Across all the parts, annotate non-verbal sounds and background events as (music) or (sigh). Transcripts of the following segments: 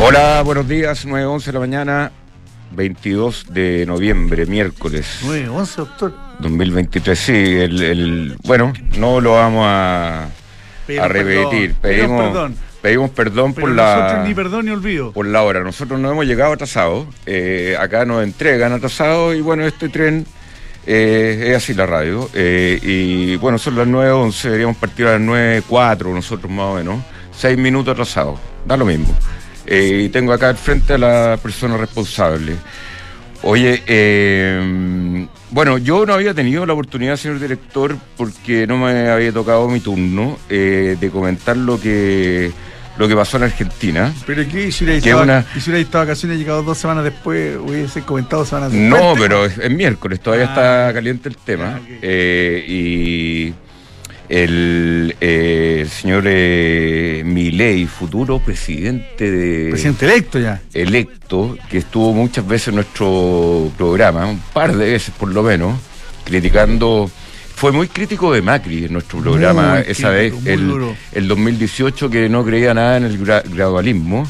Hola, buenos días, 9.11 de la mañana, 22 de noviembre, miércoles. 9.11, doctor. 2023, sí, el, el, bueno, no lo vamos a, a repetir. Pedimos pedimos, perdón. pedimos perdón Pero por la ni perdón ni olvido. por la hora. Nosotros no hemos llegado atrasados. eh, acá nos entregan atrasados y bueno, este tren eh, es así la radio. eh, y bueno, son las 9.11, deberíamos partir a las 9.04 nosotros más o menos. Seis minutos atrasados, da lo mismo. Eh, y tengo acá al frente a la persona responsable. Oye, eh, bueno, yo no había tenido la oportunidad, señor director, porque no me había tocado mi turno, eh, de comentar lo que, lo que pasó en Argentina. Pero ¿qué? Si hubiera estado, una- si estado vacaciones y llegado dos semanas después, hubiese comentado semanas después. No, pero es, es miércoles, todavía Ah. está caliente el tema. Ah. Eh, y el, eh, el señor eh, Milei, futuro presidente de Presidente electo ya. electo, que estuvo muchas veces en nuestro programa, un par de veces por lo menos, criticando. Fue muy crítico de Macri en nuestro programa Muy esa vez, crítico, el, duro. el 2018, que no creía nada en el gra- gradualismo.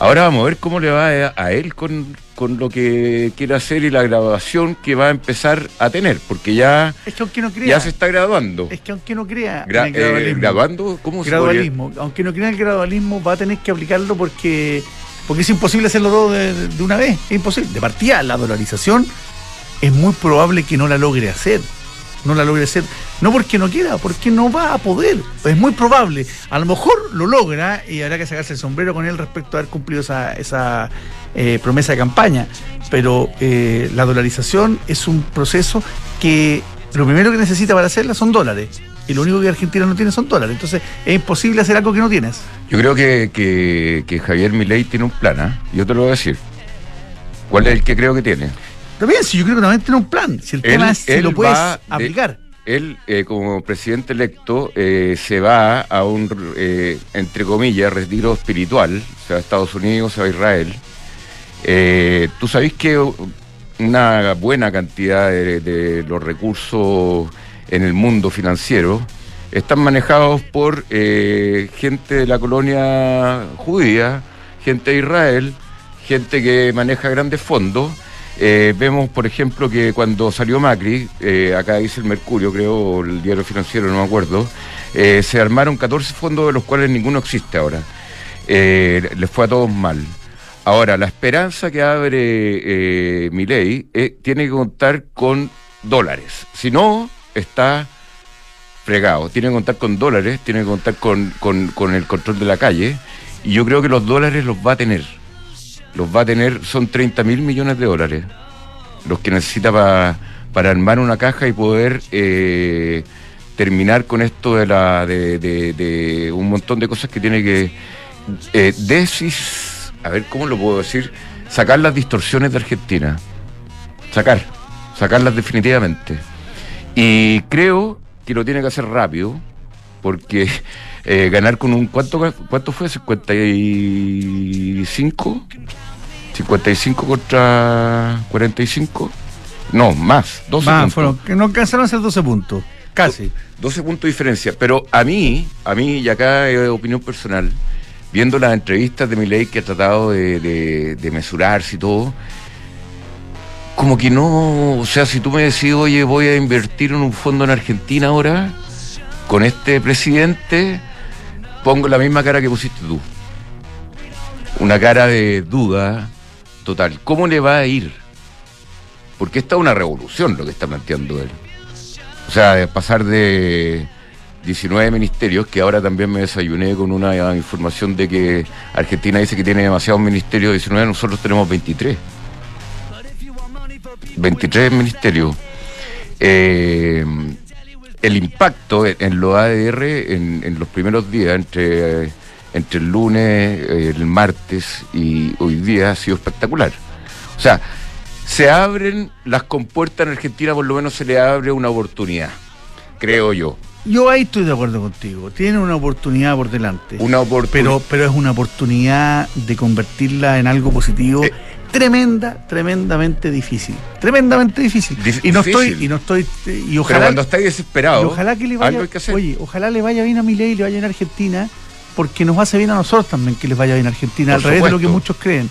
Ahora vamos a ver cómo le va a, a él con, con lo que quiere hacer y la graduación que va a empezar a tener, porque ya, Es que aunque no crea. ya se está graduando. Es que aunque no crea. Gra- en el eh, gradualismo, ¿Graduando? ¿Cómo se gradualismo, aunque no crea el gradualismo, va a tener que aplicarlo porque, porque es imposible hacerlo todo de, de- de una vez. Es imposible. De partida, la dolarización es muy probable que no la logre hacer. No la logre hacer. No porque no quiera, porque no va a poder. Es muy probable. A lo mejor lo logra y habrá que sacarse el sombrero con él respecto a haber cumplido esa, esa eh, promesa de campaña. Pero eh, la dolarización es un proceso que lo primero que necesita para hacerla son dólares. Y lo único que Argentina no tiene son dólares. Entonces es imposible hacer algo que no tienes. Yo creo que, que, que Javier Milei tiene un plan, ¿ah? Yo te lo voy a decir. ¿Cuál es el que creo que tiene? También, si yo creo que también tiene un plan. Si el Él- tema es si lo puedes de- aplicar. Él, eh, como presidente electo, eh, se va a un, eh, entre comillas, retiro espiritual, se va a Estados Unidos, a Israel. Eh, Tú sabés que una buena cantidad de, los recursos en el mundo financiero están manejados por eh, gente de la colonia judía, gente de Israel, gente que maneja grandes fondos. Eh, vemos, por ejemplo, que cuando salió Macri, acá dice el Mercurio, creo, o el diario financiero, no me acuerdo, se armaron 14 fondos de los cuales ninguno existe ahora. Les fue a todos mal. Ahora, la esperanza que abre eh, Milei eh, tiene que contar con dólares. Si no, está fregado. Tiene que contar con dólares, tiene que contar con, con- el control de la calle. Y yo creo que los dólares los va a tener. Los va a tener, son 30 mil millones de dólares. Los que necesita pa- para armar una caja y poder eh, terminar con esto de, la, de, de- un montón de cosas que tiene que eh, a ver cómo lo puedo decir, sacar las distorsiones de Argentina. Sacar, sacarlas definitivamente. Y creo que lo tiene que hacer rápido, porque (laughs) eh, ganar con un. ¿Cuánto, cuánto fue? ¿55? ¿55 contra 45? No, más, 12 Más, puntos. fueron, que no alcanzaron a ser 12 puntos. Casi. 12 puntos de diferencia. Pero a mí, a mí, y acá es opinión personal, viendo las entrevistas de Milei que ha tratado de, de- de mesurarse y todo, como que no, o sea, si tú me decís, oye, voy a invertir en un fondo en Argentina ahora, con este presidente, pongo la misma cara que pusiste tú. Una cara de duda total. ¿Cómo le va a ir? Porque esta es una revolución lo que está planteando él. O sea, pasar de 19 ministerios, que ahora también me desayuné con una información de que Argentina dice que tiene demasiados ministerios, 19, nosotros tenemos 23. 23 ministerios. Eh, el impacto en, los ADR en, los primeros días, entre, entre el lunes, el martes y hoy día, ha sido espectacular. O sea, se abren las compuertas en Argentina, por lo menos se le abre una oportunidad, creo yo. Yo ahí estoy de acuerdo contigo. Tiene una oportunidad por delante. Una oportunidad. pero, pero es una oportunidad de convertirla en algo positivo. Eh. tremenda, tremendamente difícil. Tremendamente difícil. Dif- y no estoy, y no estoy, y Pero ojalá, cuando estáis y desesperado, ojalá que le vaya, que hacer. oye, ojalá le vaya bien a Milei, le vaya bien a Argentina, porque nos hace bien a nosotros también que les vaya bien a Argentina, al revés de lo que muchos creen.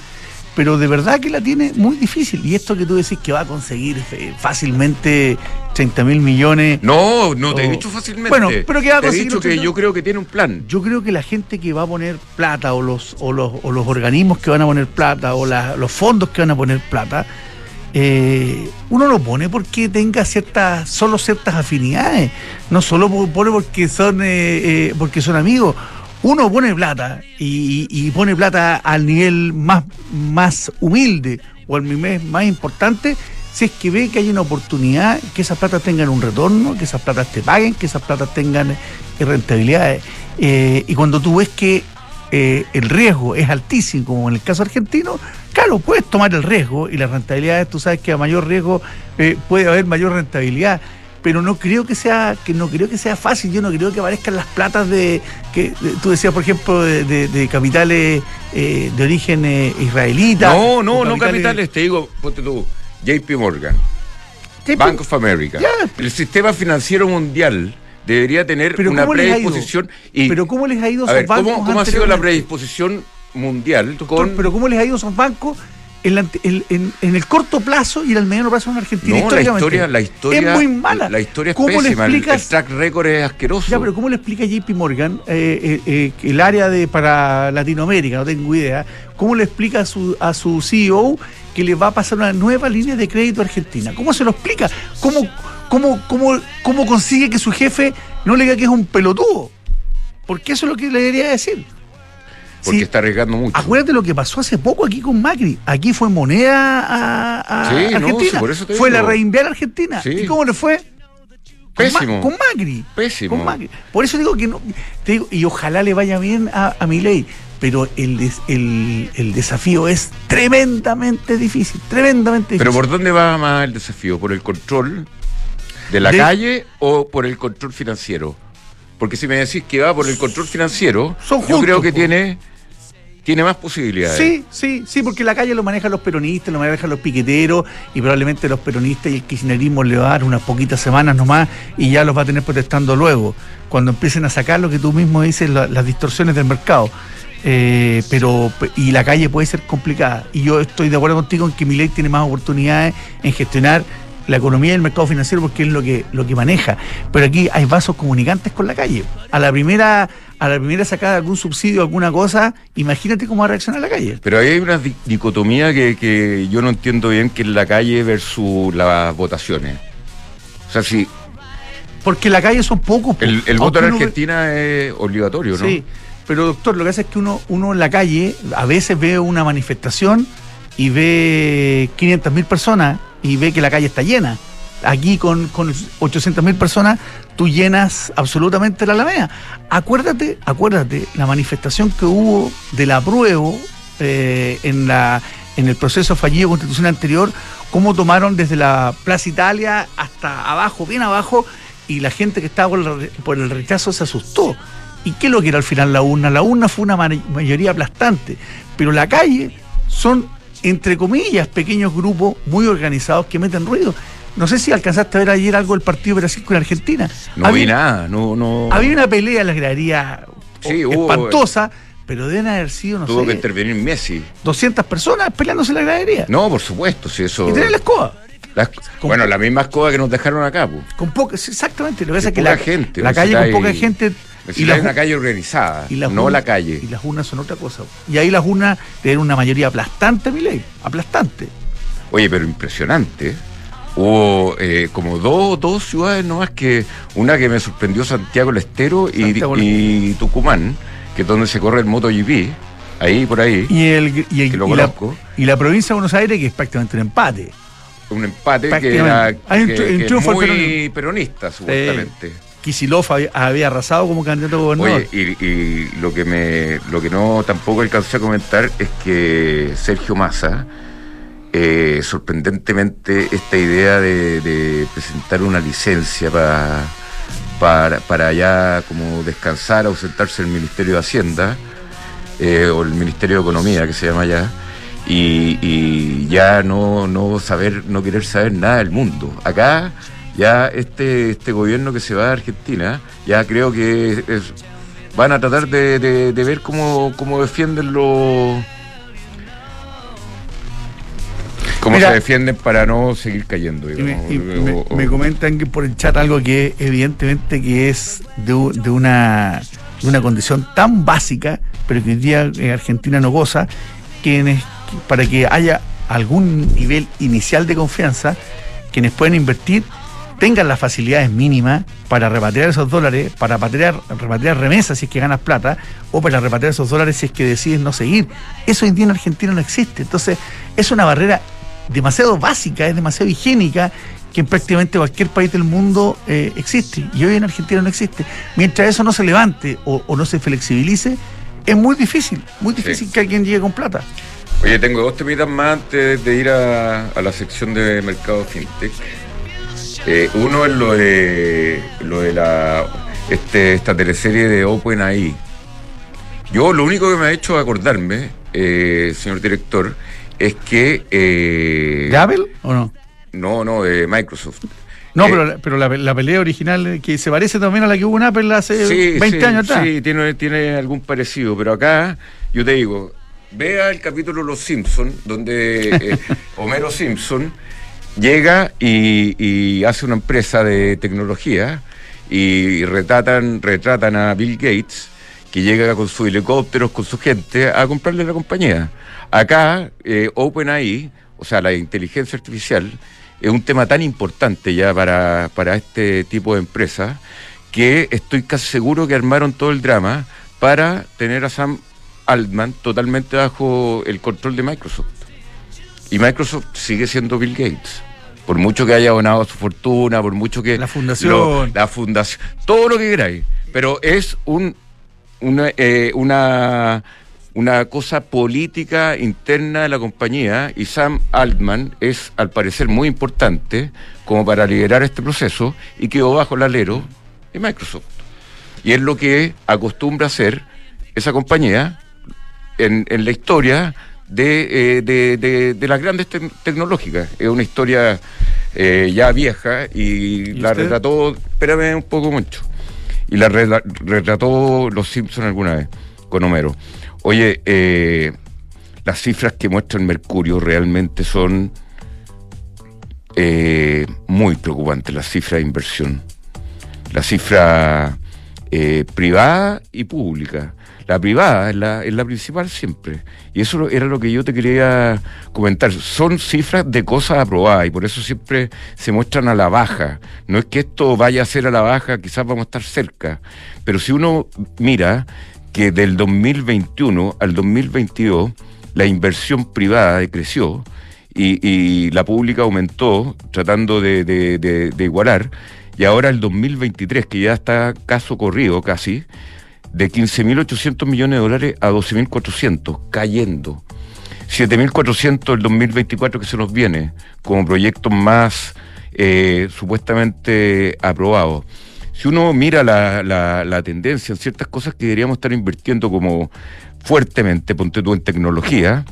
Pero de verdad que la tiene muy difícil. Y esto que tú decís que va a conseguir eh, fácilmente 30 mil millones. No, no te he dicho fácilmente. Bueno, pero que va a conseguir. Te he dicho que yo creo que tiene un plan. Yo creo que la gente que va a poner plata, o los, o los, o los organismos que van a poner plata, o los fondos que van a poner plata, eh, uno lo pone porque tenga ciertas, solo ciertas afinidades, no solo pone porque son, eh, eh, porque son amigos. Uno pone plata y, pone plata al nivel más, más humilde o al nivel más importante si es que ve que hay una oportunidad, que esas platas tengan un retorno, que esas platas te paguen, que esas platas tengan rentabilidades. y cuando tú ves que eh, el riesgo es altísimo, como en el caso argentino, claro, puedes tomar el riesgo y las rentabilidades, tú sabes que a mayor riesgo eh, puede haber mayor rentabilidad. Pero no creo que sea, que no creo que sea fácil, yo no creo que aparezcan las platas de, que tú decías, por ejemplo, de, capitales eh, de origen israelita. No, no, no capitales, te digo, ponte tú, JP Morgan, Bank of America, el sistema financiero mundial debería tener una predisposición. Y, pero ¿cómo les ha ido a esos bancos? ¿Cómo, ha sido la predisposición mundial? Pero ¿cómo les ha ido a esos bancos? En, el corto plazo y en el mediano plazo en Argentina. No, la historia, la historia es muy mala. La, historia es pésima, el, track record es asqueroso. Ya, pero ¿cómo le explica JP Morgan eh, eh, eh, el área de para Latinoamérica? No tengo idea. ¿Cómo le explica a su, a su CEO que le va a pasar una nueva línea de crédito a Argentina? ¿Cómo se lo explica? ¿Cómo, ¿Cómo, cómo, cómo consigue que su jefe no le diga que es un pelotudo? Porque eso es lo que le debería decir. Porque está arriesgando mucho. Acuérdate lo que pasó hace poco aquí con Macri. Aquí fue moneda a, Argentina. fue la reinviar a Argentina. ¿Y cómo le fue? Pésimo. Con, Macri. Pésimo. Por eso digo que no. Te digo, y ojalá le vaya bien a, a mi ley. Pero el, el, el, desafío es tremendamente difícil. Tremendamente difícil. ¿Pero por dónde va más el desafío? ¿Por el control ¿De la calle o por el control financiero? Porque si me decís que va por el control financiero, yo creo que tiene, tiene más posibilidades. Sí, sí, sí, porque la calle lo manejan los peronistas, lo manejan los piqueteros y probablemente los peronistas y el kirchnerismo le va a dar unas poquitas semanas nomás y ya los va a tener protestando luego, cuando empiecen a sacar lo que tú mismo dices, las distorsiones del mercado. Eh, pero y la calle puede ser complicada y yo estoy de acuerdo contigo en que mi ley tiene más oportunidades en gestionar la economía y el mercado financiero porque es lo que, lo que maneja. Pero aquí hay vasos comunicantes con la calle. A la primera, a la primera sacada de algún subsidio, alguna cosa, imagínate cómo va a reaccionar la calle. Pero ahí hay una dicotomía que, yo no entiendo bien, que es la calle versus las votaciones. O sea, si... Porque la calle son pocos. El, el voto en Argentina es obligatorio, ¿no? Sí, pero doctor, lo que hace es que uno, uno en la calle a veces ve una manifestación y ve 500 mil personas y ve que la calle está llena. Aquí con, con 800 mil personas tú llenas absolutamente la Alameda. Acuérdate, acuérdate, la manifestación que hubo del apruebo eh, en, la, en el proceso fallido constitucional anterior, cómo tomaron desde la Plaza Italia hasta abajo, bien abajo, y la gente que estaba por el, por el rechazo se asustó. ¿Y qué es lo que era al final la urna? La urna fue una mayoría aplastante, pero la calle son entre comillas, pequeños grupos muy organizados que meten ruido. No sé si alcanzaste a ver ayer algo del partido Brasil con Argentina. No vi nada, no, no. Había una pelea en la gradería espantosa, pero deben haber sido, no tuvo que intervenir Messi. 200 personas peleándose en la gradería. No, por supuesto, si eso. Y tener la escoba. bueno, la misma escoba que nos dejaron acá. Con poca, exactamente. Lo que pasa es que la, gente, la calle con poca gente y la, una calle organizada, no la calle. Y las urnas son otra cosa. Y ahí las urnas tienen una mayoría aplastante, mi ley, aplastante. Oye, pero impresionante. Hubo eh, como dos, dos ciudades nomás que, una que me sorprendió Santiago del Estero y, Tucumán, que es donde se corre el MotoGP, ahí por ahí. Y, el, y, lo la, y la provincia de Buenos Aires, que es prácticamente un empate un empate que era Hay un, que, muy peronista, supuestamente. Kisilov había, arrasado como candidato a gobernador. Oye, y, lo que me lo que no tampoco alcancé a comentar es que Sergio Massa, eh, sorprendentemente, esta idea de, presentar una licencia para, para, para ya como descansar, ausentarse del Ministerio de Hacienda, eh, o el Ministerio de Economía, que se llama ya, y, y ya no, no saber, no querer saber nada del mundo. Acá ya este, este gobierno que se va a Argentina, ya creo que es, van a tratar de, de, ver cómo, cómo defienden los ¿Cómo se defienden para no seguir cayendo? me, comentan que por el chat algo que evidentemente que es de, una, de una condición tan básica, pero que hoy día en Argentina no goza, que para que haya algún nivel inicial de confianza, quienes pueden invertir tengan las facilidades mínimas para repatriar esos dólares, para repatriar, repatriar remesas si es que ganas plata, o para repatriar esos dólares si es que decides no seguir. Eso hoy día en Argentina no existe. Entonces, es una barrera demasiado básica, es demasiado higiénica, que en prácticamente cualquier país del mundo eh, existe. Y hoy en Argentina no existe. Mientras eso no se levante o, no se flexibilice, es muy difícil, muy difícil que alguien llegue con plata. Oye, tengo dos temitas más antes de ir a, la sección de mercado fintech. Eh, uno es lo de lo de la este, esta teleserie de OpenAI. Yo lo único que me ha hecho acordarme, eh, señor director, es que... Eh, ¿De Apple o no? No, no, de Microsoft. No, pero, pero la, pelea original que se parece también a la que hubo en Apple hace 20 años atrás. Sí, tiene, tiene algún parecido, pero acá yo te digo, vea el capítulo Los Simpsons, donde eh, (laughs) Homero Simpson llega y, hace una empresa de tecnología y retratan, retratan a Bill Gates, que llega con sus helicópteros, con su gente, a comprarle la compañía. Acá, eh, OpenAI, o sea, la inteligencia artificial, es un tema tan importante ya para, para este tipo de empresas que estoy casi seguro que armaron todo el drama para tener a Sam Altman totalmente bajo el control de Microsoft. Y Microsoft sigue siendo Bill Gates. Por mucho que haya donado su fortuna, por mucho que... La fundación. la fundación, todo lo que queráis. Pero es un, una, eh, una una cosa política interna de la compañía y Sam Altman es al parecer muy importante como para liderar este proceso y quedó bajo el alero de Microsoft. Y es lo que acostumbra hacer esa compañía en, la historia de, eh, las grandes tecnológicas. Es una historia eh, ya vieja y, la retrató, espérame un poco mucho, y la retrató Los Simpsons alguna vez con Homero. Oye, eh, las cifras que muestra el Mercurio realmente son eh, muy preocupantes, las cifras de inversión. La cifra eh, privada y pública. La privada es la, es la principal siempre. Y eso era lo que yo te quería comentar. Son cifras de cosas aprobadas y por eso siempre se muestran a la baja. No es que esto vaya a ser a la baja, quizás vamos a estar cerca. Pero si uno mira que del 2021 al 2022 la inversión privada decreció y, la pública aumentó tratando de, igualar. Y ahora el 2023, que ya está caso corrido casi, de 15.800 millones de dólares a 12.400, cayendo. 7.400 el 2024 que se nos viene, como proyectos más eh, supuestamente aprobados si uno mira la, la, tendencia en ciertas cosas que deberíamos estar invirtiendo como fuertemente, ponte tú en tecnología,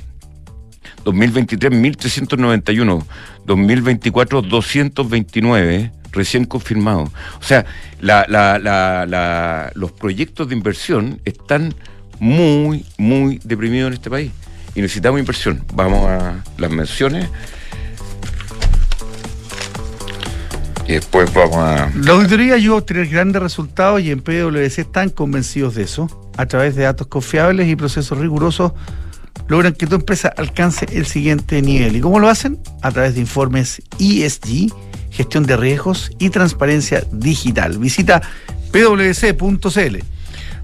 2023 1.391, 2024 229 recién confirmados. O sea, la, la, los proyectos de inversión están muy, muy deprimidos en este país y necesitamos inversión. Vamos a las menciones. y después vamos a... La auditoría ayudó a tener grandes resultados y en PwC están convencidos de eso. A través de datos confiables y procesos rigurosos logran que tu empresa alcance el siguiente nivel. ¿Y cómo lo hacen? A través de informes ESG, gestión de riesgos y transparencia digital. Visita pwc.cl.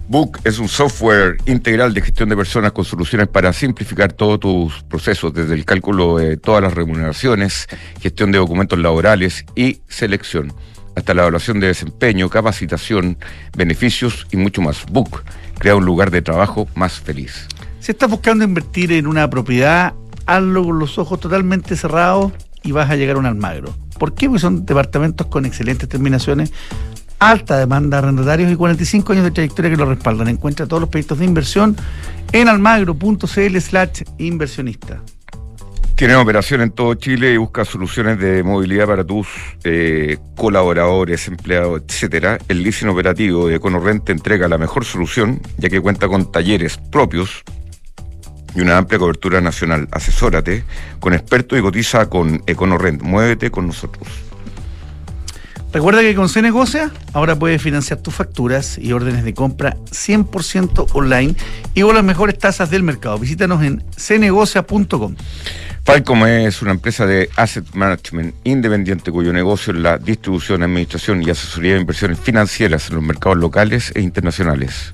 Book es un software integral de gestión de personas con soluciones para simplificar todos tus procesos, desde el cálculo de todas las remuneraciones, gestión de documentos laborales y selección, hasta la evaluación de desempeño, capacitación, beneficios y mucho más. Book crea un lugar de trabajo más feliz. Si estás buscando invertir en una propiedad, hazlo con los ojos totalmente cerrados y vas a llegar a un Almagro. ¿Por qué? Porque son departamentos con excelentes terminaciones alta demanda de arrendatarios y 45 años de trayectoria que lo respaldan. Encuentra todos los proyectos de inversión en almagro.cl slash inversionista. Tienen operación en todo Chile y busca soluciones de movilidad para tus eh, colaboradores, empleados, etcétera. El leasing operativo de EconoRent te entrega la mejor solución, ya que cuenta con talleres propios y una amplia cobertura nacional. Asesórate con expertos y cotiza con EconoRent. Muévete con nosotros. Recuerda que con Cenegocia ahora puedes financiar tus facturas y órdenes de compra 100% online y con las mejores tasas del mercado. Visítanos en cenegocia.com. Falcom es una empresa de asset management independiente cuyo negocio es la distribución, administración y asesoría de inversiones financieras en los mercados locales e internacionales.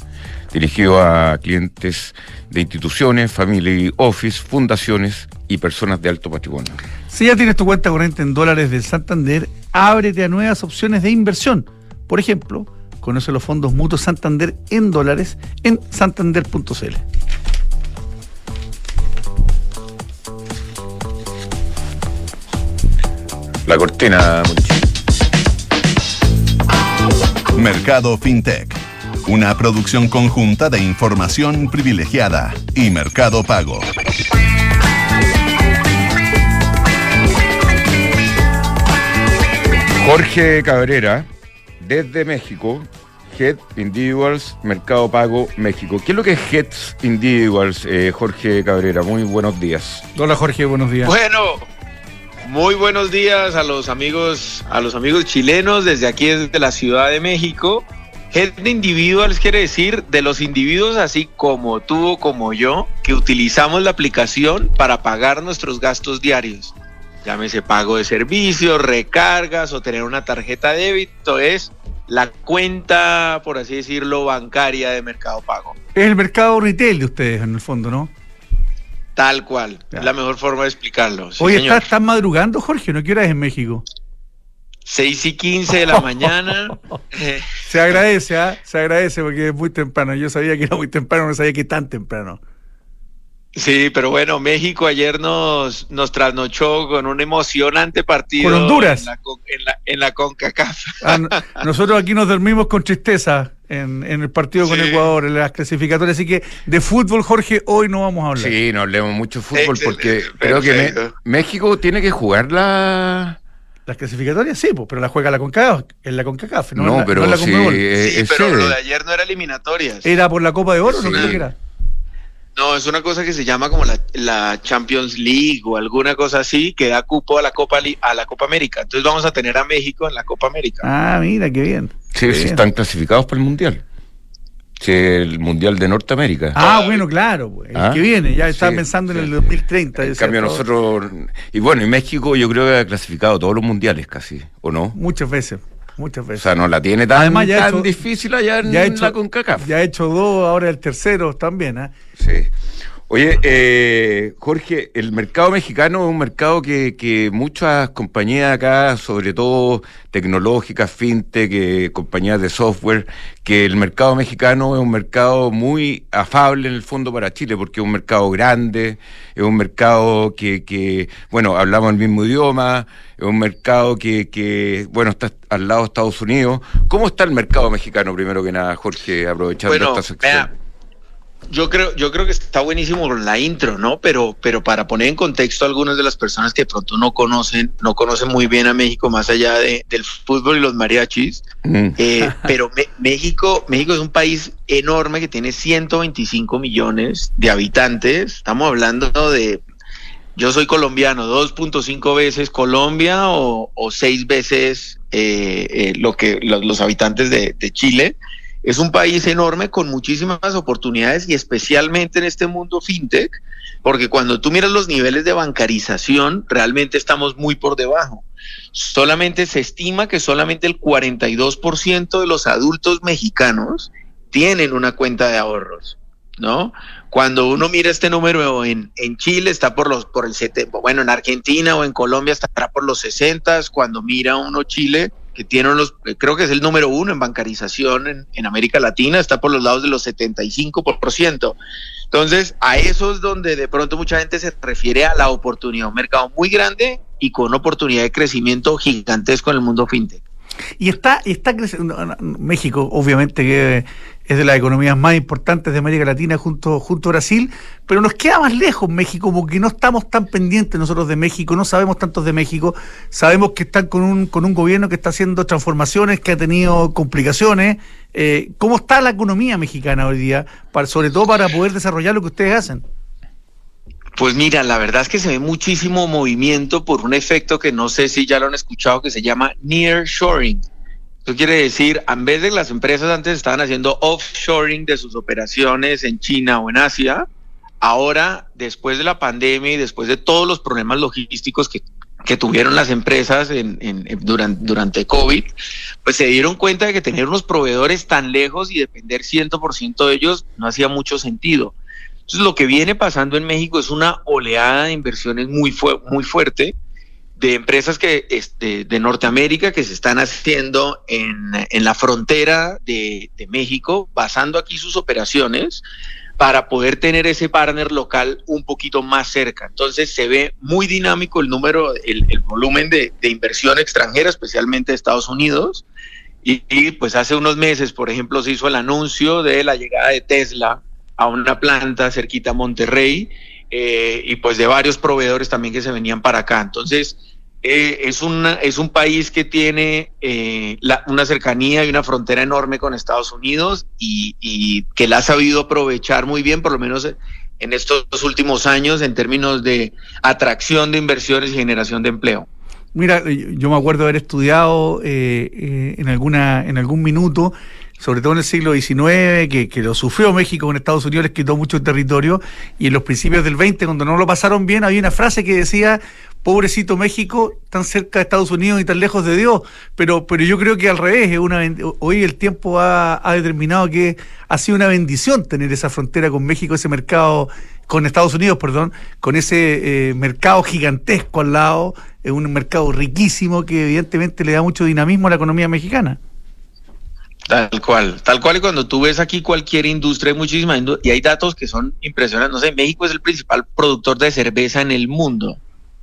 Dirigido a clientes de instituciones, family office, fundaciones y personas de alto patrimonio. Si ya tienes tu cuenta corriente en dólares del Santander, ábrete a nuevas opciones de inversión. Por ejemplo, conoce los fondos mutuos Santander en dólares en santander.cl. La cortina, Mercado FinTech. Una producción conjunta de información privilegiada y Mercado Pago. Jorge Cabrera, desde México, Head Individuals, Mercado Pago, México. ¿Qué es lo que es Head Individuals, eh, Jorge Cabrera? Muy buenos días. Hola Jorge, buenos días. Bueno, muy buenos días a los amigos, a los amigos chilenos desde aquí desde la Ciudad de México. Head Individuals quiere decir de los individuos así como tú o como yo que utilizamos la aplicación para pagar nuestros gastos diarios llámese pago de servicios, recargas o tener una tarjeta de débito, es la cuenta, por así decirlo, bancaria de Mercado Pago. Es el mercado retail de ustedes, en el fondo, ¿no? Tal cual, es la mejor forma de explicarlo. Hoy estás, madrugando, Jorge, ¿no? ¿Qué hora es en México? 6 y 15 de la mañana. (laughs) se agradece, ¿ah? Se agradece porque es muy temprano. Yo sabía que era muy temprano, no sabía que tan temprano. Sí, pero bueno, México ayer nos, nos trasnochó con un emocionante partido. Con Honduras. En la, CONCACAF. Ah, (laughs) nosotros aquí nos dormimos con tristeza en, el partido con Ecuador, en las clasificatorias. Así que de fútbol, Jorge, hoy no vamos a hablar. Sí, no hablemos mucho de fútbol porque creo que México tiene que jugar la. Las clasificatorias sí, pues, pero la juega la CONCACAF, en la CONCACAF, no, pero la sí, pero lo de ayer no era eliminatorias. Era por la Copa de Oro, no creo que era. No, es una cosa que se llama como la, Champions League o alguna cosa así que da cupo a la Copa a la Copa América. Entonces vamos a tener a México en la Copa América. Ah, mira, qué bien. Sí, están clasificados para el Mundial. Sí, el Mundial de Norteamérica. Ah, bueno, claro, pues, el ¿Ah? que viene, ya están pensando en el 2030. En cambio nosotros, y bueno, y México yo creo que ha clasificado todos los mundiales casi, ¿o no? Muchas veces. Muchas veces. O sea, no la tiene tan, tan difícil allá en ya la CONCACAF. Ya ha hecho dos, ahora el tercero también. ¿eh? Sí. Oye, eh, Jorge, el mercado mexicano es un mercado que, muchas compañías acá, sobre todo tecnológicas, fintech, eh, compañías de software, que el mercado mexicano es un mercado muy afable en el fondo para Chile, porque es un mercado grande, es un mercado que, que bueno, hablamos el mismo idioma, es un mercado que, que, bueno, está al lado de Estados Unidos. ¿Cómo está el mercado mexicano, primero que nada, Jorge, aprovechando esta sección? Yo creo, yo creo que está buenísimo la intro, ¿no? Pero, pero para poner en contexto a algunas de las personas que de pronto no conocen, no conocen muy bien a México más allá de, del fútbol y los mariachis, mm. eh, pero México, México es un país enorme que tiene 125 millones de habitantes. Estamos hablando de, yo soy colombiano, 2.5 veces Colombia o, o seis veces eh, eh, lo que los, habitantes de, de Chile. Es un país enorme con muchísimas oportunidades y especialmente en este mundo fintech, porque cuando tú miras los niveles de bancarización, realmente estamos muy por debajo. Solamente se estima que solamente el 42% de los adultos mexicanos tienen una cuenta de ahorros, ¿no? Cuando uno mira este número en, en Chile está por los por el 70, bueno, en Argentina o en Colombia estará por los 60, cuando mira uno Chile que tiene los, creo que es el número uno en bancarización en, América Latina, está por los lados de los 75%. Entonces, a eso es donde de pronto mucha gente se refiere a la oportunidad, un mercado muy grande y con una oportunidad de crecimiento gigantesco en el mundo fintech. Y está, está creciendo, México obviamente que es de las economías más importantes de América Latina junto, junto a Brasil, pero nos queda más lejos México, como que no estamos tan pendientes nosotros de México, no sabemos tantos de México, sabemos que están con un, con un gobierno que está haciendo transformaciones, que ha tenido complicaciones. Eh, ¿Cómo está la economía mexicana hoy día, para, sobre todo para poder desarrollar lo que ustedes hacen? Pues mira, la verdad es que se ve muchísimo movimiento por un efecto que no sé si ya lo han escuchado, que se llama nearshoring. Eso quiere decir, en vez de las empresas antes estaban haciendo offshoring de sus operaciones en China o en Asia, ahora, después de la pandemia y después de todos los problemas logísticos que, que tuvieron las empresas en, en, durante, durante COVID, pues se dieron cuenta de que tener unos proveedores tan lejos y depender 100% de ellos no hacía mucho sentido. Entonces, lo que viene pasando en México es una oleada de inversiones muy, muy fuerte de empresas que este, de Norteamérica que se están haciendo en, en la frontera de, de, México, basando aquí sus operaciones para poder tener ese partner local un poquito más cerca. Entonces se ve muy dinámico el número, el, el volumen de, de, inversión extranjera, especialmente de Estados Unidos. Y, pues hace unos meses, por ejemplo, se hizo el anuncio de la llegada de Tesla a una planta cerquita a Monterrey eh, y pues de varios proveedores también que se venían para acá. Entonces, eh, es, una, es un país que tiene eh, la, una cercanía y una frontera enorme con Estados Unidos y, y, que la ha sabido aprovechar muy bien, por lo menos en estos últimos años, en términos de atracción de inversiones y generación de empleo. Mira, yo me acuerdo haber estudiado eh, en, alguna, en algún minuto sobre todo en el siglo XIX, que, que, lo sufrió México con Estados Unidos, les quitó mucho territorio, y en los principios del 20, cuando no lo pasaron bien, había una frase que decía, pobrecito México, tan cerca de Estados Unidos y tan lejos de Dios, pero, pero yo creo que al revés, es una, hoy el tiempo ha, ha determinado que ha sido una bendición tener esa frontera con México, ese mercado, con Estados Unidos, perdón, con ese eh, mercado gigantesco al lado, es un mercado riquísimo que evidentemente le da mucho dinamismo a la economía mexicana. Tal cual, tal cual y cuando tú ves aquí cualquier industria, hay muchísima y hay datos que son impresionantes. No sé, México es el principal productor de cerveza en el mundo,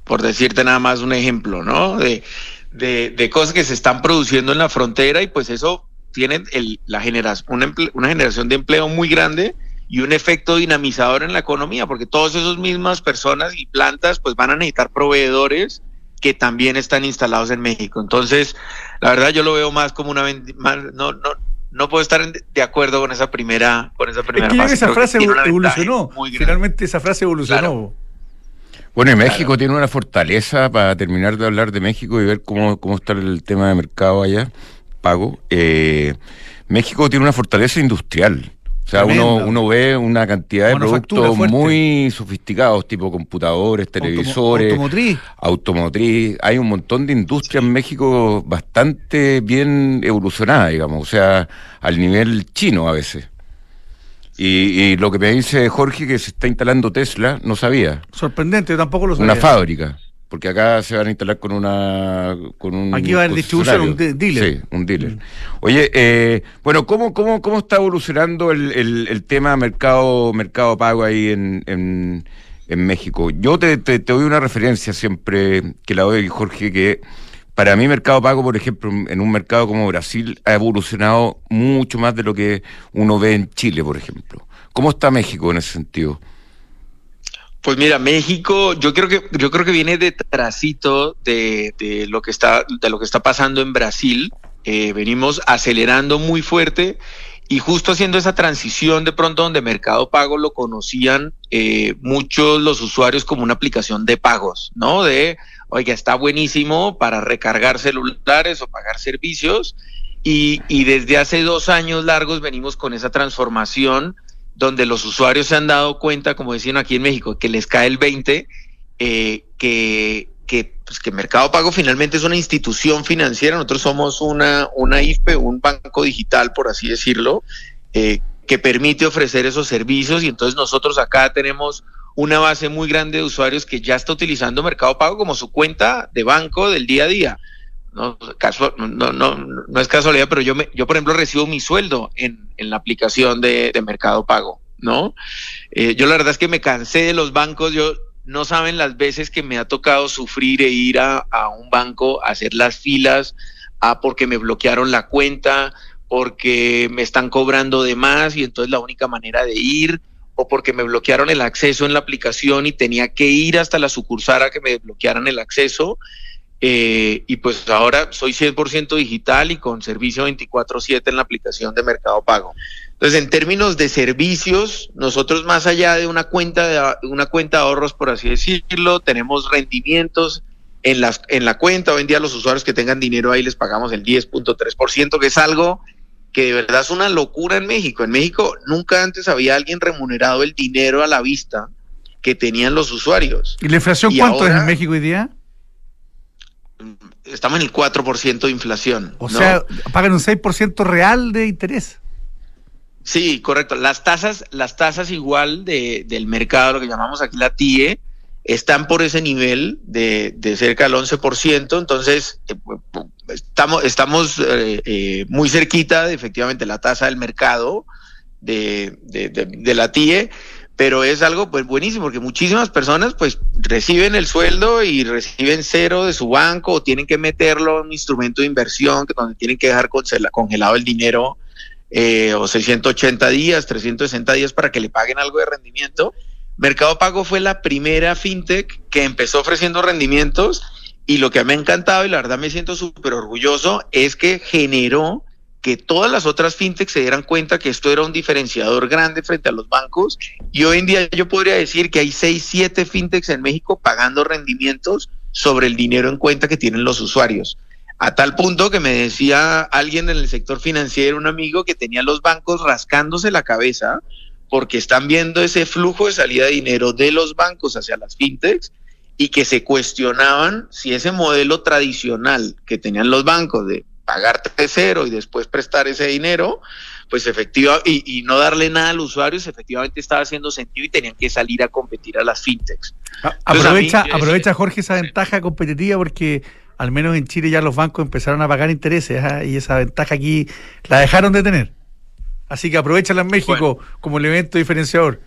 por decirte nada más un ejemplo, ¿no? De, de, de cosas que se están produciendo en la frontera y pues eso tiene el, la generación, una, una generación de empleo muy grande y un efecto dinamizador en la economía, porque todas esas mismas personas y plantas pues van a necesitar proveedores que también están instalados en México. Entonces, la verdad yo lo veo más como una más, no no no puedo estar de acuerdo con esa primera con esa primera es que esa frase evolucionó. Finalmente esa frase evolucionó. Claro. Bueno, y México claro. tiene una fortaleza para terminar de hablar de México y ver cómo, cómo está el tema de mercado allá, pago. Eh, México tiene una fortaleza industrial. O sea, uno, uno, ve una cantidad de productos muy sofisticados, tipo computadores, televisores, automotriz. automotriz. Hay un montón de industria en México bastante bien evolucionada, digamos, o sea, al nivel chino a veces. Y, y, lo que me dice Jorge que se está instalando Tesla, no sabía. Sorprendente, tampoco lo sabía. Una fábrica porque acá se van a instalar con una con un aquí va a haber distribución un dealer. Sí un dealer. Oye eh, bueno cómo cómo cómo está evolucionando el, el, el tema mercado mercado pago ahí en, en, en México yo te, te, te, doy una referencia siempre que la doy Jorge que para mí mercado pago por ejemplo en un mercado como Brasil ha evolucionado mucho más de lo que uno ve en Chile por ejemplo. Cómo está México en ese sentido pues mira, México, yo creo que yo creo que viene detrásito de, de lo que está de lo que está pasando en Brasil. Eh, venimos acelerando muy fuerte y justo haciendo esa transición de pronto donde Mercado Pago lo conocían eh, muchos los usuarios como una aplicación de pagos, ¿no? De, oiga, está buenísimo para recargar celulares o pagar servicios y, y desde hace dos años largos venimos con esa transformación donde los usuarios se han dado cuenta, como decían aquí en México, que les cae el 20, eh, que, que, pues, que Mercado Pago finalmente es una institución financiera, nosotros somos una, una IFPE, un banco digital, por así decirlo, eh, que permite ofrecer esos servicios. Y entonces nosotros acá tenemos una base muy grande de usuarios que ya está utilizando Mercado Pago como su cuenta de banco del día a día no, caso, no, no, no es casualidad, pero yo, me, yo por ejemplo, recibo mi sueldo en, en la aplicación de, de, Mercado Pago, ¿no? Eh, yo la verdad es que me cansé de los bancos, yo no saben las veces que me ha tocado sufrir e ir a, a un banco a hacer las filas, a porque me bloquearon la cuenta, porque me están cobrando de más y entonces la única manera de ir o porque me bloquearon el acceso en la aplicación y tenía que ir hasta la sucursal a que me bloquearan el acceso. Eh, y pues ahora soy 100% digital y con servicio 24/7 en la aplicación de Mercado Pago. Entonces, en términos de servicios, nosotros más allá de una cuenta de una cuenta de ahorros, por así decirlo, tenemos rendimientos en, las, en la cuenta. Hoy en día los usuarios que tengan dinero ahí les pagamos el 10.3%, que es algo que de verdad es una locura en México. En México nunca antes había alguien remunerado el dinero a la vista que tenían los usuarios. ¿Y la inflación cuánto es en México hoy día? Estamos en el 4% de inflación. O sea, pagan un 6% real de interés. Sí, correcto. Las tasas, las tasas igual de, del mercado, lo que llamamos aquí la TIE, están por ese nivel de, de cerca del 11%, entonces eh, estamos, estamos eh, eh, muy cerquita de efectivamente la tasa del mercado de, de, de, la TIE, pero es algo pues buenísimo porque muchísimas personas pues reciben el sueldo y reciben cero de su banco o tienen que meterlo en un instrumento de inversión que donde tienen que dejar congelado el dinero eh, o 680 días, 360 días para que le paguen algo de rendimiento. Mercado Pago fue la primera fintech que empezó ofreciendo rendimientos y lo que me ha encantado y la verdad me siento súper orgulloso es que generó que todas las otras fintechs se dieran cuenta que esto era un diferenciador grande frente a los bancos y hoy en día yo podría decir que hay 6, 7 fintechs en México pagando rendimientos sobre el dinero en cuenta que tienen los usuarios. A tal punto que me decía alguien en el sector financiero, un amigo, que tenía los bancos rascándose la cabeza porque están viendo ese flujo de salida de dinero de los bancos hacia las fintechs y que se cuestionaban si ese modelo tradicional que tenían los bancos de pagarte cero y después prestar ese dinero, pues efectiva y, y, no darle nada al usuario, efectivamente estaba haciendo sentido y tenían que salir a competir a las fintechs. aprovecha, aprovecha Jorge esa ventaja competitiva porque al menos en Chile ya los bancos empezaron a pagar intereses ¿ah? y esa ventaja aquí la dejaron de tener. Así que aprovechala en México como elemento diferenciador.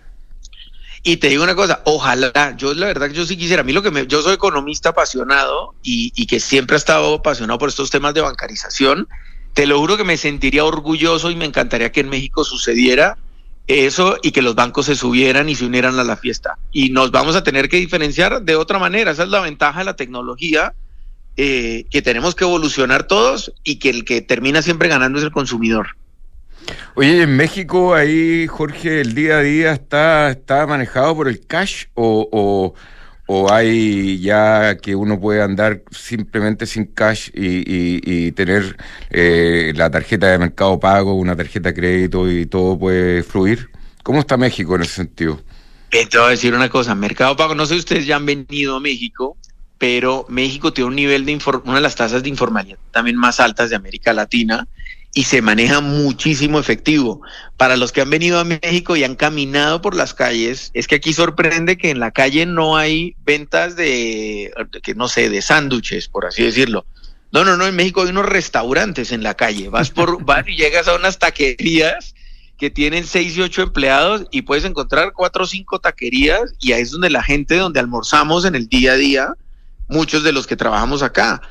Y te digo una cosa, ojalá, yo la verdad que yo sí quisiera, a mí lo que me, yo soy economista apasionado y, y que siempre he estado apasionado por estos temas de bancarización, te lo juro que me sentiría orgulloso y me encantaría que en México sucediera eso y que los bancos se subieran y se unieran a la fiesta. Y nos vamos a tener que diferenciar de otra manera, esa es la ventaja de la tecnología eh, que tenemos que evolucionar todos y que el que termina siempre ganando es el consumidor. Oye, en México ahí, Jorge, el día a día está, está manejado por el cash o, o, hay ya que uno puede andar simplemente sin cash y, tener eh, la tarjeta de mercado pago, una tarjeta de crédito y todo puede fluir. ¿Cómo está México en ese sentido? Eh, te voy a decir una cosa, Mercado Pago, no sé si ustedes ya han venido a México, pero México tiene un nivel de una de las tasas de informalidad también más altas de América Latina y se maneja muchísimo efectivo. Para los que han venido a México y han caminado por las calles, es que aquí sorprende que en la calle no hay ventas de, que no sé, de sándwiches, por así decirlo. No, no, no, en México hay unos restaurantes en la calle. Vas por, (laughs) vas y llegas a unas taquerías que tienen seis y ocho empleados y puedes encontrar cuatro o cinco taquerías y ahí es donde la gente, donde almorzamos en el día a día, muchos de los que trabajamos acá.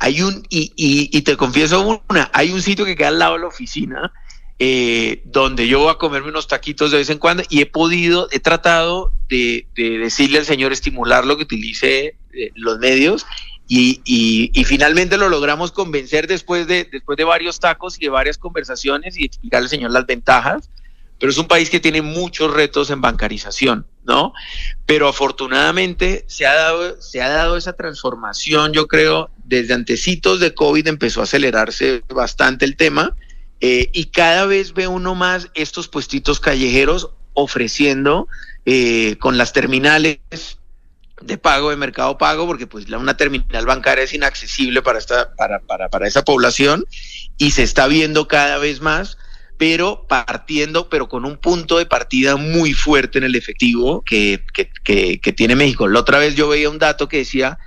Hay un, y, y, te confieso una, hay un sitio que queda al lado de la oficina eh, donde yo voy a comerme unos taquitos de vez en cuando y he podido, he tratado de, decirle al señor estimular lo que utilice eh, los medios y, y, y, finalmente lo logramos convencer después de, después de varios tacos y de varias conversaciones y explicarle al señor las ventajas pero es un país que tiene muchos retos en bancarización, ¿no? Pero afortunadamente se ha dado, se ha dado esa transformación, yo creo, desde antecitos de COVID empezó a acelerarse bastante el tema eh, y cada vez ve uno más estos puestitos callejeros ofreciendo eh, con las terminales de pago, de mercado pago, porque pues una terminal bancaria es inaccesible para, esta, para, para, para esa población y se está viendo cada vez más pero partiendo, pero con un punto de partida muy fuerte en el efectivo que, que, tiene México. La otra vez yo veía un dato que decía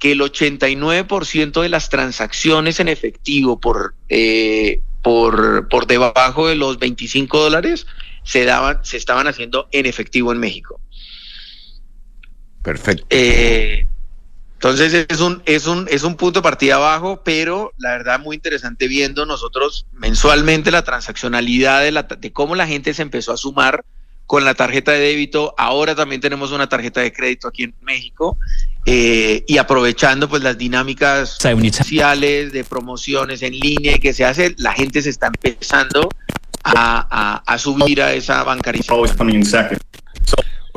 que el 89% de las transacciones en efectivo por, eh, por, por debajo de los 25 dólares se, daban, se estaban haciendo en efectivo en México. Perfecto. Eh, Entonces es un, es un, es un punto de partida bajo, pero la verdad muy interesante viendo nosotros mensualmente la transaccionalidad de, la, de cómo la gente se empezó a sumar con la tarjeta de débito. Ahora también tenemos una tarjeta de crédito aquí en México eh, y aprovechando pues las dinámicas sociales de promociones en línea que se hace, la gente se está empezando a, a, a subir a esa bancarización.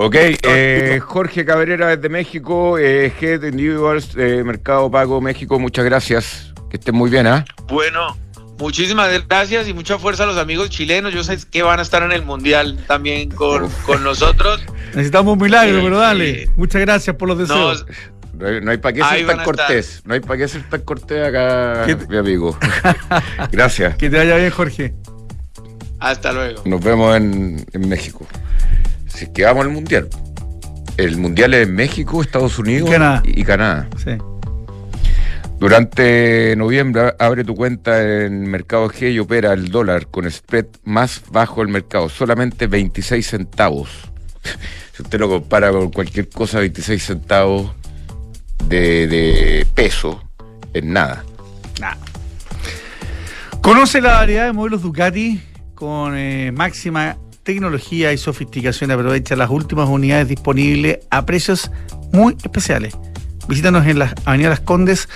Ok, eh, Jorge Cabrera desde México, eh, Head Individuals, eh, Mercado Pago México, muchas gracias. Que estén muy bien, ¿ah? Bueno, muchísimas gracias y mucha fuerza a los amigos chilenos. Yo sé que van a estar en el Mundial también con, con nosotros. (laughs) Necesitamos un milagro, pero dale. Muchas gracias por los deseos. No, no hay, para qué ser tan cortés. No hay para qué ser tan cortés acá, mi amigo. (laughs) gracias. Que te vaya bien, Jorge. Hasta luego. Nos vemos en, en México si es que vamos al Mundial. El Mundial es en México, Estados Unidos y Canadá. Durante noviembre abre tu cuenta en Mercado G y opera el dólar con spread más bajo del mercado, solamente 26 centavos. (laughs) si usted lo compara con cualquier cosa, 26 centavos de, peso, es nada. Nada. Conoce la variedad de modelos Ducati con eh, máxima tecnología y sofisticación. Aprovecha las últimas unidades disponibles a precios muy especiales. Visítanos en la Avenida Las Condes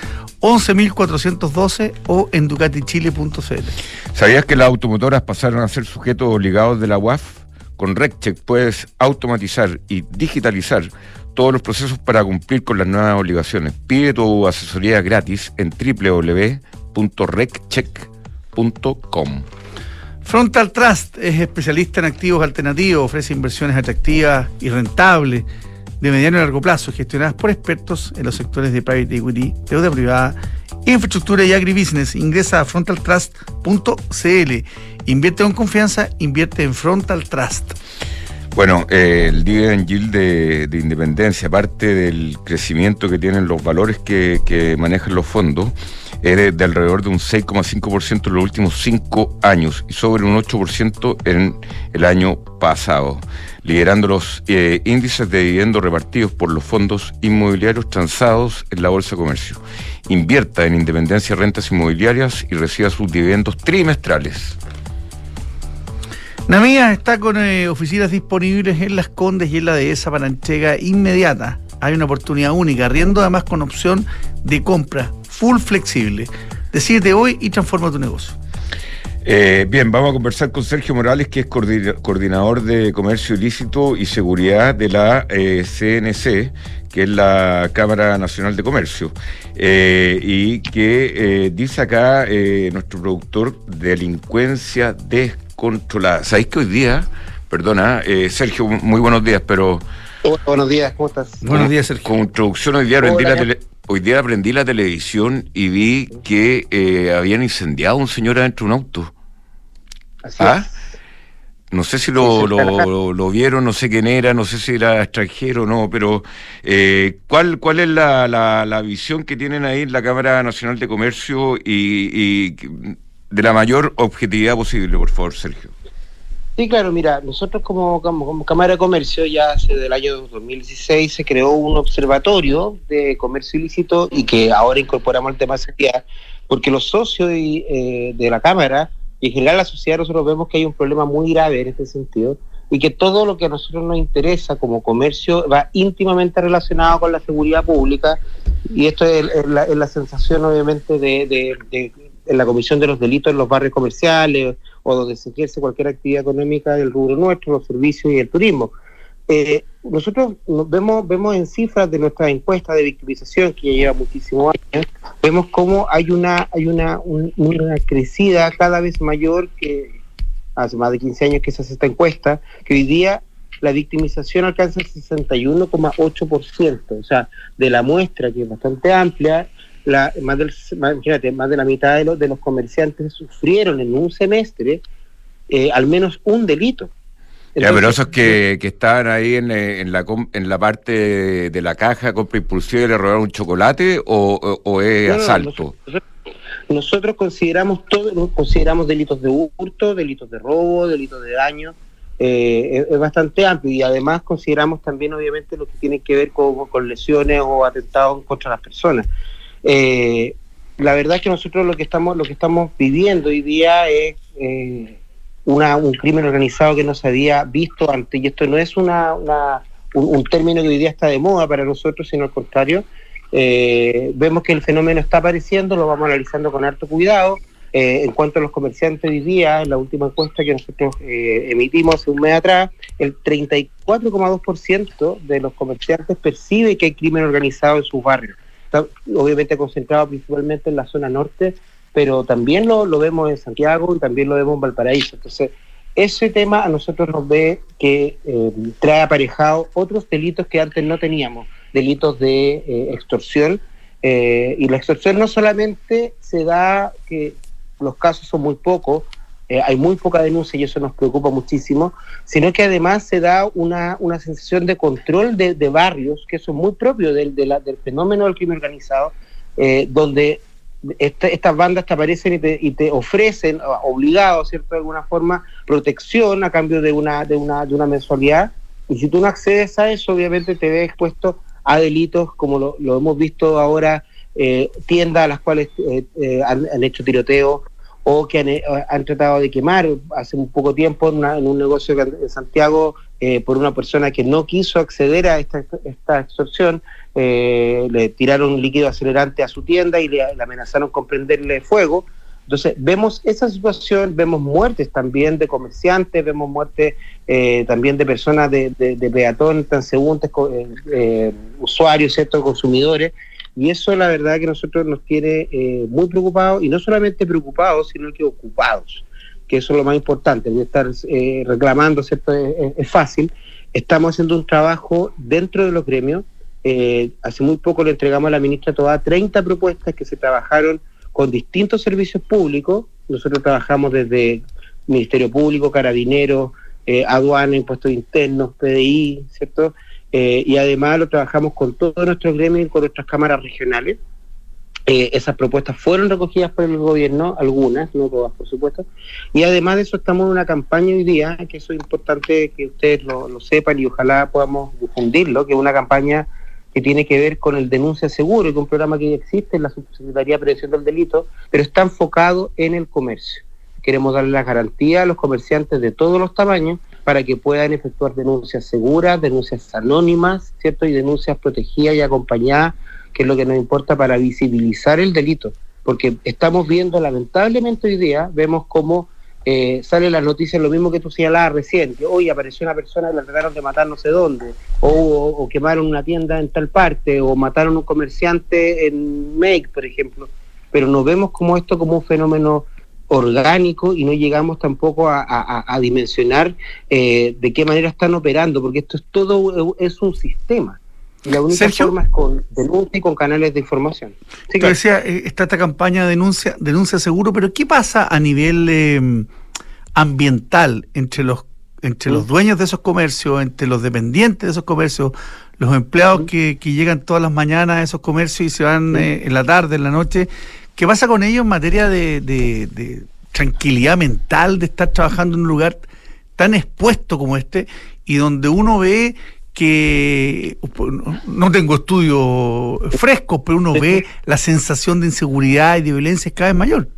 11.412 o en ducatichile.cl. ¿Sabías que las automotoras pasaron a ser sujetos obligados de la UAF? Con RecCheck puedes automatizar y digitalizar todos los procesos para cumplir con las nuevas obligaciones. Pide tu asesoría gratis en www.reccheck.com. Frontal Trust es especialista en activos alternativos, ofrece inversiones atractivas y rentables de mediano y largo plazo, gestionadas por expertos en los sectores de private equity, deuda privada, infraestructura y agribusiness. Ingresa a frontaltrust.cl. Invierte con confianza, invierte en Frontal Trust. Bueno, eh, el dividend yield de, Independencia, aparte del crecimiento que tienen los valores que manejan los fondos, es de, alrededor de un 6,5% en los últimos cinco años y sobre un 8% en el año pasado, liderando los eh, índices de dividendos repartidos por los fondos inmobiliarios transados en la Bolsa de Comercio. Invierta en Independencia Rentas Inmobiliarias y reciba sus dividendos trimestrales. Namía está con eh, oficinas disponibles en Las Condes y en la Dehesa para entrega inmediata. Hay una oportunidad única, riendo además con opción de compra full flexible. Decide hoy y transforma tu negocio. Eh, bien, vamos a conversar con Sergio Morales, que es coordinador de Comercio Ilícito y Seguridad de la CNC, eh, que es la Cámara Nacional de Comercio, eh, y que dice acá nuestro productor, delincuencia descontrolada. ¿Sabéis que hoy día, perdona, Sergio, muy buenos días, pero... buenos días, ¿cómo estás? Buenos días, Sergio. Con introducción hoy día vendí la, tele, Hoy día aprendí la televisión y vi que eh, habían incendiado a un señor adentro de un auto. Así ¿Ah? No sé si lo, lo, vieron, no sé quién era, no sé si era extranjero o no, pero eh, ¿cuál, ¿cuál es la, la, visión que tienen ahí en la Cámara Nacional de Comercio y, y de la mayor objetividad posible, por favor, Sergio? Sí, claro, mira, nosotros como, como, Cámara de Comercio ya hace del año 2016 se creó un observatorio de comercio ilícito y que ahora incorporamos el tema de porque los socios eh, de la Cámara y en general la sociedad nosotros vemos que hay un problema muy grave en este sentido y que todo lo que a nosotros nos interesa como comercio va íntimamente relacionado con la seguridad pública y esto es, la, sensación obviamente de, de en la comisión de los delitos en los barrios comerciales o donde se ejerce cualquier actividad económica del rubro nuestro, los servicios y el turismo. Eh, nosotros vemos, vemos en cifras de nuestra encuesta de victimización, que ya lleva muchísimos años, vemos cómo hay una, hay una, una crecida cada vez mayor que hace más de 15 años que se hace esta encuesta, que hoy día la victimización alcanza el 61,8%, o sea, de la muestra que es bastante amplia, la, más, del, más de la mitad de los, de los comerciantes sufrieron en un semestre eh, al menos un delito. ya, pero esos que, que estaban ahí en, eh, en, la, en la parte de la caja, compra impulsiva y le robaron un chocolate o, o, es asalto? nosotros, consideramos todo, consideramos delitos de hurto, delitos de robo, delitos de daño, eh, es, bastante amplio y además consideramos también obviamente lo que tiene que ver con, con lesiones o atentados contra las personas. Eh, la verdad es que nosotros lo que estamos, lo que estamos viviendo hoy día es eh, una, un crimen organizado que no se había visto antes y esto no es una, una un, término que hoy día está de moda para nosotros, sino al contrario. vemos que el fenómeno está apareciendo, lo vamos analizando con harto cuidado eh, en cuanto a los comerciantes hoy día, en la última encuesta que nosotros eh, emitimos hace un mes atrás, el 34,2% de los comerciantes percibe que hay crimen organizado en sus barrios. Obviamente concentrado principalmente en la zona norte, pero también lo, vemos en Santiago y también lo vemos en Valparaíso. Entonces, ese tema a nosotros nos ve que eh, trae aparejado otros delitos que antes no teníamos, delitos de extorsión. y la extorsión no solamente se da que los casos son muy pocos, eh, hay muy poca denuncia y eso nos preocupa muchísimo, sino que además se da una, una sensación de control de, barrios, que eso es muy propio del, del fenómeno del crimen organizado, eh, donde estas bandas te aparecen y te, y te ofrecen, obligados, ¿cierto?, de alguna forma, protección a cambio de una, de, una, de una mensualidad. Y si tú no accedes a eso, obviamente te ves expuesto a delitos como lo, lo hemos visto ahora eh, tiendas a las cuales eh, han, hecho tiroteo o que han, tratado de quemar hace un poco tiempo en, un negocio en Santiago por una persona que no quiso acceder a esta, esta extorsión, le tiraron un líquido acelerante a su tienda y le, amenazaron con prenderle fuego. Entonces, vemos esa situación, vemos muertes también de comerciantes, vemos muertes también de personas, de, de, de peatones, transeúntes, usuarios, ¿cierto? consumidores, y eso la verdad que nosotros nos tiene eh, muy preocupados, y no solamente preocupados, sino que ocupados, que eso es lo más importante, de estar eh, reclamando, ¿cierto? Es, fácil. Estamos haciendo un trabajo dentro de los gremios. Eh, hace muy poco le entregamos a la ministra toda 30 propuestas que se trabajaron con distintos servicios públicos. Nosotros trabajamos desde Ministerio Público, Carabineros, aduana, impuestos internos, PDI, ¿cierto? Eh, y además lo trabajamos con todos nuestros gremios y con nuestras cámaras regionales. Eh, esas propuestas fueron recogidas por el gobierno, algunas, no todas, por supuesto. Y además de eso, estamos en una campaña hoy día, que eso es importante que ustedes lo, sepan y ojalá podamos difundirlo, que es una campaña que tiene que ver con el denuncia seguro, que es un programa que ya existe en la Subsecretaría de Prevención del Delito, pero está enfocado en el comercio. Queremos darle las garantías a los comerciantes de todos los tamaños para que puedan efectuar denuncias seguras, denuncias anónimas, ¿cierto? Y denuncias protegidas y acompañadas, que es lo que nos importa para visibilizar el delito. Porque estamos viendo, lamentablemente hoy día, vemos cómo eh, sale la noticia, lo mismo que tú señalabas recién, que hoy apareció una persona que la trataron de matar no sé dónde, o, o, quemaron una tienda en tal parte, o mataron un comerciante en Make, por ejemplo. Pero no vemos como esto como un fenómeno orgánico y no llegamos tampoco a, dimensionar eh, de qué manera están operando, porque esto es todo es un sistema. Y la única forma es con denuncia y con canales de información. Sí, decía, eh, está esta campaña de denuncia, denuncia seguro, pero ¿qué pasa a nivel em, ambiental entre los entre los mm. dueños de esos comercios, entre los dependientes de esos comercios, los empleados mm. que, que, llegan todas las mañanas a esos comercios y se van mm. eh, en la tarde, en la noche, ¿Qué pasa con ellos en materia de, tranquilidad mental, de estar trabajando en un lugar tan expuesto como este y donde uno ve que no tengo estudios frescos, pero uno ve la sensación de inseguridad y de violencia cada vez mayor.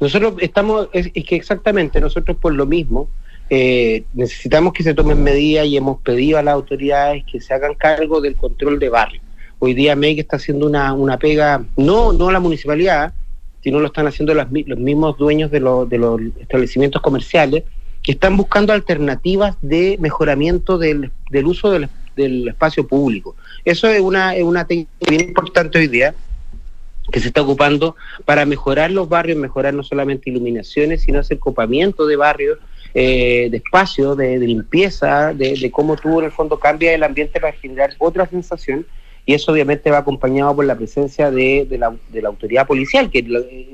Nosotros estamos, es, que exactamente, nosotros por lo mismo eh, necesitamos que se tomen medidas y hemos pedido a las autoridades que se hagan cargo del control de barrio. Hoy día MEC está haciendo una, una pega, no, no la municipalidad, sino lo están haciendo los mismos dueños de, de los establecimientos comerciales, que están buscando alternativas de mejoramiento del, del uso del, del, espacio público. Eso es una, es una técnica bien importante hoy día, que se está ocupando para mejorar los barrios, mejorar no solamente iluminaciones, sino hacer copamiento de barrios, eh, de espacio, de, limpieza, de, cómo tú en el fondo cambia el ambiente para generar otra sensación y eso obviamente va acompañado por la presencia de, la, la, autoridad policial que,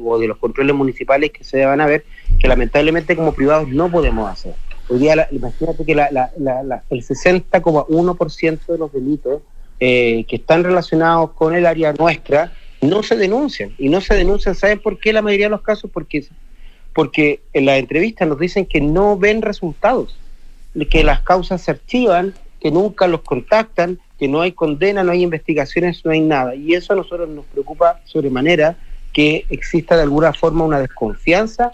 o de los controles municipales que se van a ver, que lamentablemente como privados no podemos hacer. Hoy día, imagínate que la, la, el 60,1% de los delitos eh, que están relacionados con el área nuestra no se denuncian. Y no se denuncian, ¿saben por qué la mayoría de los casos? Porque porque en las entrevistas nos dicen que no ven resultados, que las causas se archivan, que nunca los contactan, que no hay condena, no hay investigaciones, no hay nada. Y eso a nosotros nos preocupa sobremanera que exista de alguna forma una desconfianza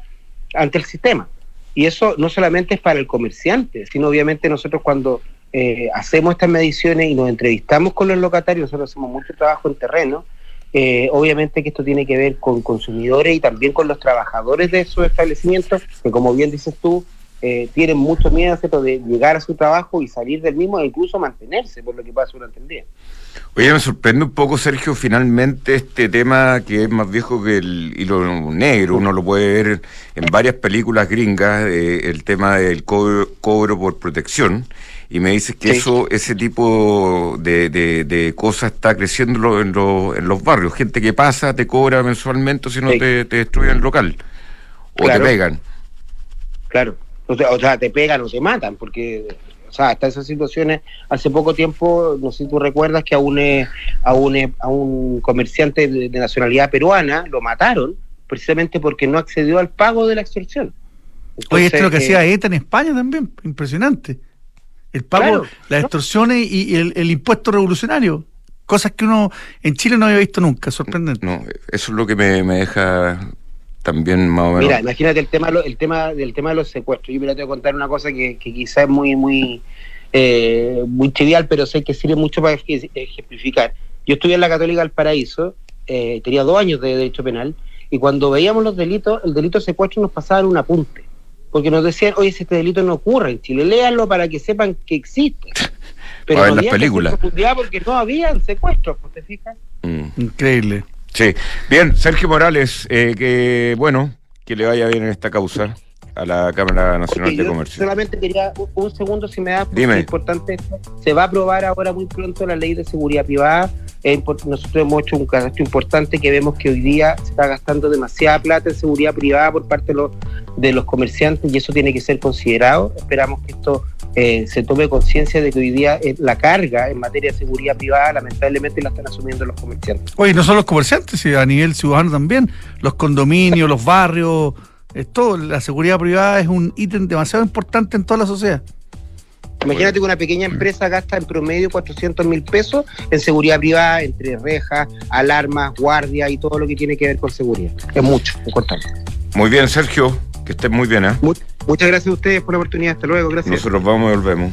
ante el sistema. Y eso no solamente es para el comerciante, sino obviamente nosotros cuando eh, hacemos estas mediciones y nos entrevistamos con los locatarios, nosotros hacemos mucho trabajo en terreno, eh, obviamente que esto tiene que ver con consumidores y también con los trabajadores de esos establecimientos, que como bien dices tú, eh, tienen mucho miedo de llegar a su trabajo y salir del mismo e incluso mantenerse por lo que pasa durante el día. Oye, me sorprende un poco, Sergio, finalmente este tema que es más viejo que el hilo negro, uno lo puede ver en varias películas gringas, eh, el tema del cobro, por protección, y me dices que eso, ese tipo de, de, cosas está creciendo en, en, los barrios, gente que pasa, te cobra mensualmente si no te, destruyen el local, o te pegan. Claro, o sea, te pegan o te matan, porque o sea, hasta esas situaciones, hace poco tiempo, no sé si tú recuerdas que a un, eh, a un, eh, a un comerciante de, nacionalidad peruana lo mataron precisamente porque no accedió al pago de la extorsión. Oye, esto es lo que hacía ETA en España también, impresionante. El pago, las extorsiones y, el, impuesto revolucionario. Cosas que uno en Chile no había visto nunca, sorprendente. No, eso es lo que me, me deja también más o menos. Mira, imagínate el tema, el tema del tema de los secuestros. Yo me te voy a contar una cosa que, que quizás es muy, muy, eh, muy trivial, pero sé que sirve mucho para ejemplificar. Yo estudié en la Católica del Paraíso, eh, tenía dos años de derecho penal, y cuando veíamos los delitos, el delito de secuestro nos pasaba en un apunte, porque nos decían, oye, si este delito no ocurre en Chile, léanlo para que sepan que existe. (laughs) Pero no había las películas. porque no habían secuestros, ¿te fijas? Mm. Increíble. Sí. Bien, Sergio Morales, eh, que bueno, que le vaya bien en esta causa a la Cámara Nacional de Comercio. Solamente quería un, segundo, si me da, porque es importante. Se va a aprobar ahora muy pronto la ley de seguridad privada. nosotros hemos hecho un caso importante que vemos que hoy día se está gastando demasiada plata en seguridad privada por parte de los, de los comerciantes y eso tiene que ser considerado. Esperamos que esto eh, se tome conciencia de que hoy día eh, la carga en materia de seguridad privada lamentablemente la están asumiendo los comerciantes. Oye, no solo los comerciantes, sino a nivel ciudadano también, los condominios, los barrios, todo, la seguridad privada es un ítem demasiado importante en toda la sociedad. Imagínate que una pequeña empresa gasta en promedio 400 mil pesos en seguridad privada, entre rejas, alarmas, guardia y todo lo que tiene que ver con seguridad. Es mucho, importante. Muy bien, Sergio. Que estén muy bien, ¿eh? muchas gracias a ustedes por la oportunidad. Hasta luego. Gracias. Nosotros vamos y volvemos.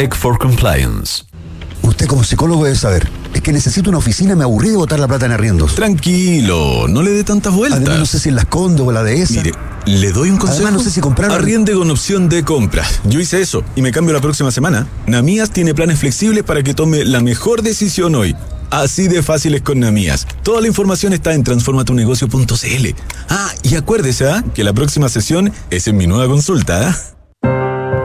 Tech for Compliance. Usted como psicólogo debe saber. Es que necesito una oficina, me aburrí de botar la plata en arriendos. Tranquilo, no le dé tantas vueltas. Además, no sé si en las Condo o la de esa. Mire, le doy un consejo. Además, no sé si comprar. Arriende con opción de compra. Yo hice eso y me cambio la próxima semana. Namías tiene planes flexibles para que tome la mejor decisión hoy. Así de fácil es con Namías. Toda la información está en transformatunegocio.cl. Ah, y acuérdese ¿ah? que la próxima sesión es en mi nueva consulta. ¿ah?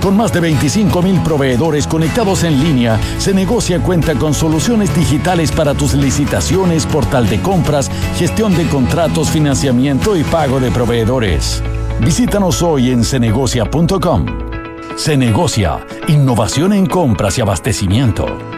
Con más de 25 mil proveedores conectados en línea, Se Negocia cuenta con soluciones digitales para tus licitaciones, portal de compras, gestión de contratos, financiamiento y pago de proveedores. Visítanos hoy en cenegocia.com. Se Negocia, innovación en compras y abastecimiento.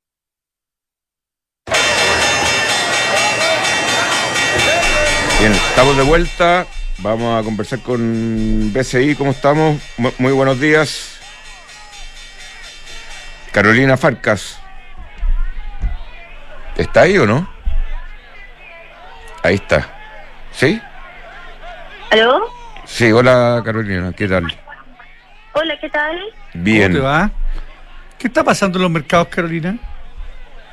Bien, estamos de vuelta. Vamos a conversar con BCI. ¿Cómo estamos? Muy buenos días. Carolina Farcas. ¿Está ahí o no? Ahí está. ¿Sí? ¿Aló? Sí, hola Carolina, ¿qué tal? Hola, ¿qué tal? Bien. ¿Cómo te va? ¿Qué está pasando en los mercados, Carolina?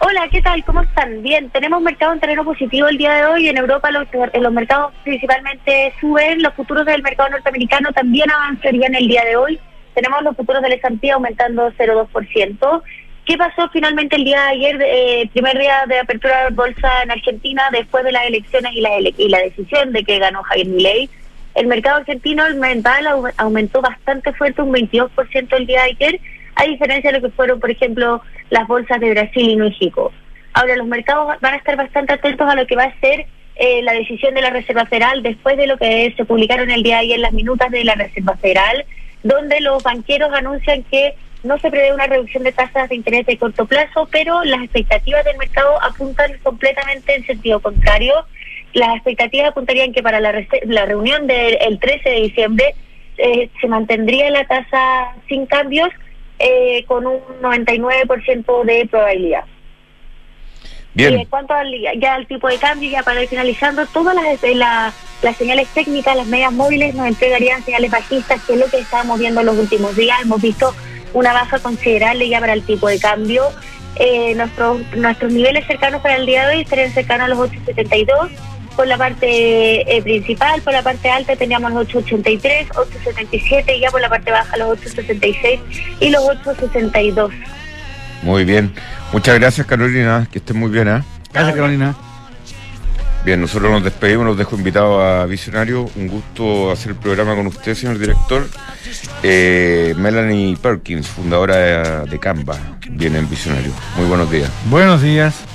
Hola, ¿qué tal? ¿Cómo están? Bien, tenemos mercado en terreno positivo el día de hoy. En Europa los, los mercados principalmente suben, los futuros del mercado norteamericano también avanzarían el día de hoy. Tenemos los futuros del S&P aumentando 0,2%. ¿Qué pasó finalmente el día de ayer, eh, primer día de apertura de bolsa en Argentina, después de las elecciones y la, y la decisión de que ganó Javier Milei? El mercado argentino el mental aumentó bastante fuerte, un 22% el día de ayer, a diferencia de lo que fueron, por ejemplo, las bolsas de Brasil y México. Ahora, los mercados van a estar bastante atentos a lo que va a ser eh, la decisión de la Reserva Federal después de lo que se publicaron el día de ayer las minutas de la Reserva Federal, donde los banqueros anuncian que no se prevé una reducción de tasas de interés de corto plazo, pero las expectativas del mercado apuntan completamente en sentido contrario. Las expectativas apuntarían que para la, la reunión del 13 de diciembre eh, se mantendría la tasa sin cambios, eh, con un 99% de probabilidad. Bien. en cuanto al, ya al tipo de cambio, ya para ir finalizando, todas las, las, las señales técnicas, las medias móviles nos entregarían señales bajistas, que es lo que estábamos viendo en los últimos días. Hemos visto una baja considerable ya para el tipo de cambio. Eh, nuestros, nuestros niveles cercanos para el día de hoy estarían cercanos a los 8.72 por la parte eh, principal, por la parte alta teníamos los 883, 877 y ya por la parte baja los 866 y los 862. Muy bien. Muchas gracias, Carolina. Que estés muy bien, ¿ah? Gracias, Carolina. Bien, nosotros nos despedimos, los dejo invitados a Visionario. Un gusto hacer el programa con usted, señor director. Eh, Melanie Perkins, fundadora de, de Canva, viene en Visionario. Muy buenos días. Buenos días.